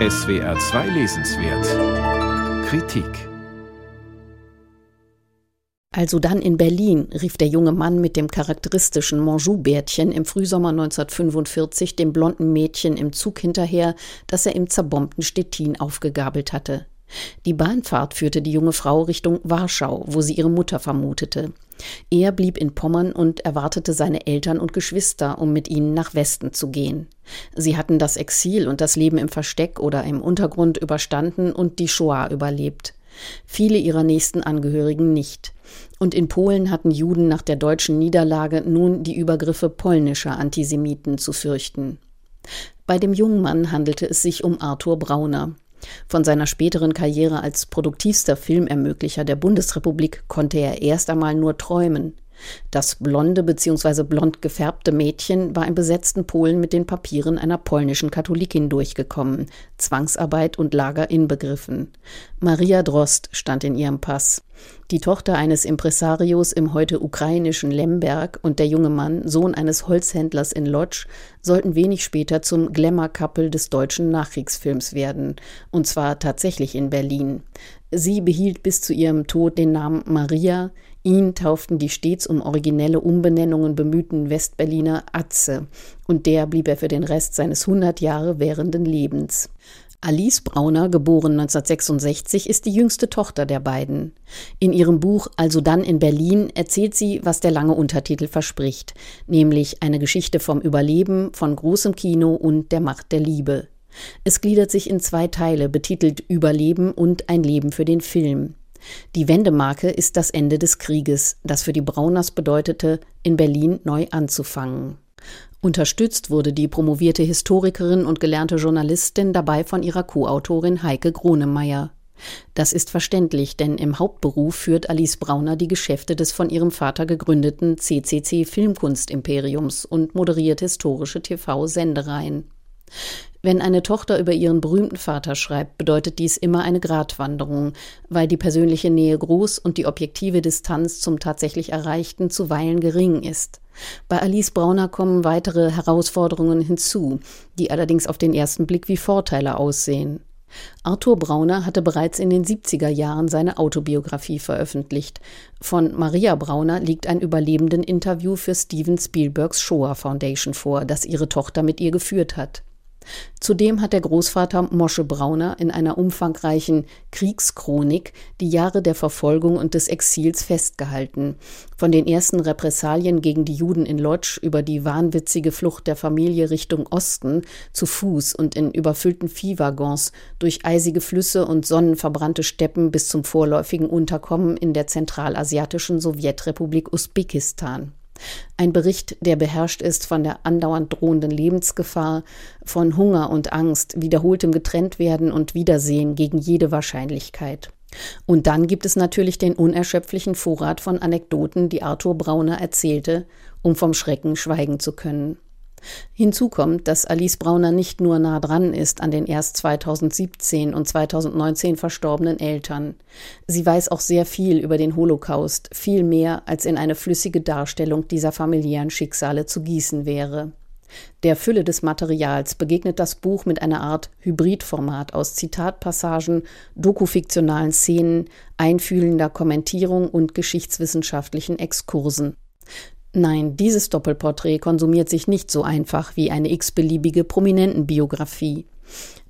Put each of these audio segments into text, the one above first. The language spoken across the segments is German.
SWR 2 Lesenswert Kritik Also dann in Berlin, rief der junge Mann mit dem charakteristischen Monjou-Bärtchen im Frühsommer 1945 dem blonden Mädchen im Zug hinterher, das er im zerbombten Stettin aufgegabelt hatte. Die Bahnfahrt führte die junge Frau Richtung Warschau, wo sie ihre Mutter vermutete. Er blieb in Pommern und erwartete seine Eltern und Geschwister, um mit ihnen nach Westen zu gehen. Sie hatten das Exil und das Leben im Versteck oder im Untergrund überstanden und die Shoah überlebt. Viele ihrer nächsten Angehörigen nicht. Und in Polen hatten Juden nach der deutschen Niederlage nun die Übergriffe polnischer Antisemiten zu fürchten. Bei dem jungen Mann handelte es sich um Arthur Brauner. Von seiner späteren Karriere als produktivster Filmermöglicher der Bundesrepublik konnte er erst einmal nur träumen. Das blonde bzw. blond gefärbte Mädchen war im besetzten Polen mit den Papieren einer polnischen Katholikin durchgekommen, Zwangsarbeit und Lager inbegriffen. Maria Drost stand in ihrem Pass. Die Tochter eines Impresarios im heute ukrainischen Lemberg und der junge Mann, Sohn eines Holzhändlers in Lodz, sollten wenig später zum Glamour-Couple des deutschen Nachkriegsfilms werden, und zwar tatsächlich in Berlin. Sie behielt bis zu ihrem Tod den Namen Maria, Ihn tauften die stets um originelle Umbenennungen bemühten Westberliner Atze, und der blieb er für den Rest seines 100 Jahre währenden Lebens. Alice Brauner, geboren 1966, ist die jüngste Tochter der beiden. In ihrem Buch Also dann in Berlin erzählt sie, was der lange Untertitel verspricht, nämlich eine Geschichte vom Überleben, von großem Kino und der Macht der Liebe. Es gliedert sich in zwei Teile, betitelt Überleben und ein Leben für den Film. Die Wendemarke ist das Ende des Krieges, das für die Brauners bedeutete, in Berlin neu anzufangen. Unterstützt wurde die promovierte Historikerin und gelernte Journalistin dabei von ihrer Co-Autorin Heike Gronemeyer. Das ist verständlich, denn im Hauptberuf führt Alice Brauner die Geschäfte des von ihrem Vater gegründeten CCC Filmkunstimperiums und moderiert historische TV-Sendereien. Wenn eine Tochter über ihren berühmten Vater schreibt, bedeutet dies immer eine Gratwanderung, weil die persönliche Nähe groß und die objektive Distanz zum tatsächlich Erreichten zuweilen gering ist. Bei Alice Brauner kommen weitere Herausforderungen hinzu, die allerdings auf den ersten Blick wie Vorteile aussehen. Arthur Brauner hatte bereits in den 70er Jahren seine Autobiografie veröffentlicht. Von Maria Brauner liegt ein überlebenden Interview für Steven Spielbergs Shoah Foundation vor, das ihre Tochter mit ihr geführt hat. Zudem hat der Großvater Mosche Brauner in einer umfangreichen Kriegschronik die Jahre der Verfolgung und des Exils festgehalten. Von den ersten Repressalien gegen die Juden in Lodz über die wahnwitzige Flucht der Familie Richtung Osten zu Fuß und in überfüllten Viehwaggons durch eisige Flüsse und sonnenverbrannte Steppen bis zum vorläufigen Unterkommen in der zentralasiatischen Sowjetrepublik Usbekistan. Ein Bericht, der beherrscht ist von der andauernd drohenden Lebensgefahr, von Hunger und Angst, wiederholtem Getrenntwerden und Wiedersehen gegen jede Wahrscheinlichkeit. Und dann gibt es natürlich den unerschöpflichen Vorrat von Anekdoten, die Arthur Brauner erzählte, um vom Schrecken schweigen zu können. Hinzu kommt, dass Alice Brauner nicht nur nah dran ist an den erst 2017 und 2019 verstorbenen Eltern. Sie weiß auch sehr viel über den Holocaust, viel mehr, als in eine flüssige Darstellung dieser familiären Schicksale zu gießen wäre. Der Fülle des Materials begegnet das Buch mit einer Art Hybridformat aus Zitatpassagen, dokufiktionalen Szenen, einfühlender Kommentierung und geschichtswissenschaftlichen Exkursen. Nein, dieses Doppelporträt konsumiert sich nicht so einfach wie eine x-beliebige Prominentenbiografie.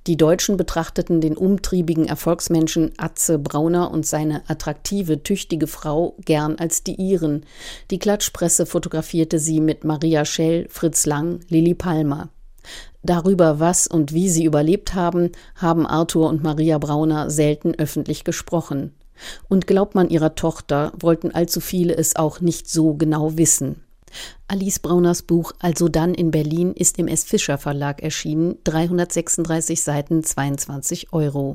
Die Deutschen betrachteten den umtriebigen Erfolgsmenschen Atze Brauner und seine attraktive, tüchtige Frau gern als die ihren. Die Klatschpresse fotografierte sie mit Maria Schell, Fritz Lang, Lili Palmer. Darüber, was und wie sie überlebt haben, haben Arthur und Maria Brauner selten öffentlich gesprochen. Und glaubt man ihrer Tochter, wollten allzu viele es auch nicht so genau wissen. Alice Brauners Buch Also dann in Berlin ist im S. Fischer Verlag erschienen, 336 Seiten, 22 Euro.